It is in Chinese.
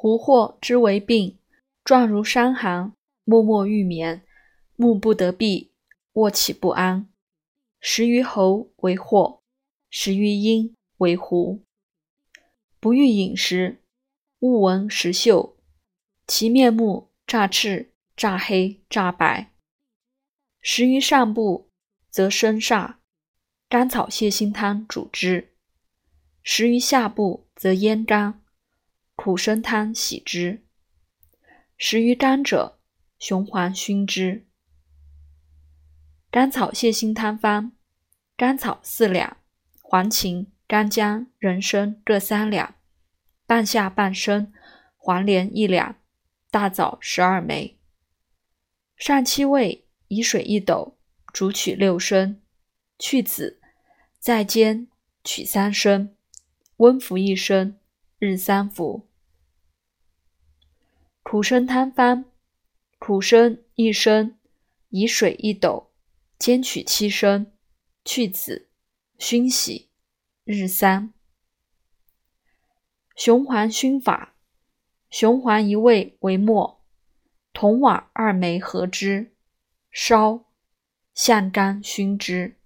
胡惑之为病，状如伤寒，默默欲眠，目不得闭，卧起不安。食于喉为惑，食于阴为胡。不欲饮食，勿闻食嗅，其面目乍赤、乍黑、乍白。食于上部，则生煞，甘草泻心汤主之；食于下部，则咽干。苦参汤洗之，食于肝者，雄黄熏之。甘草泻心汤方：甘草四两，黄芩、干姜、人参各三两，半夏半升，黄连一两，大枣十二枚。上七味，以水一斗，煮取六升，去籽，再煎，取三升，温服一升，日三服。苦参汤方：苦参一升，以水一斗，煎取七升，去籽，熏洗，日三。雄黄熏法：雄黄一味为末，铜瓦二枚合之，烧，向干熏之。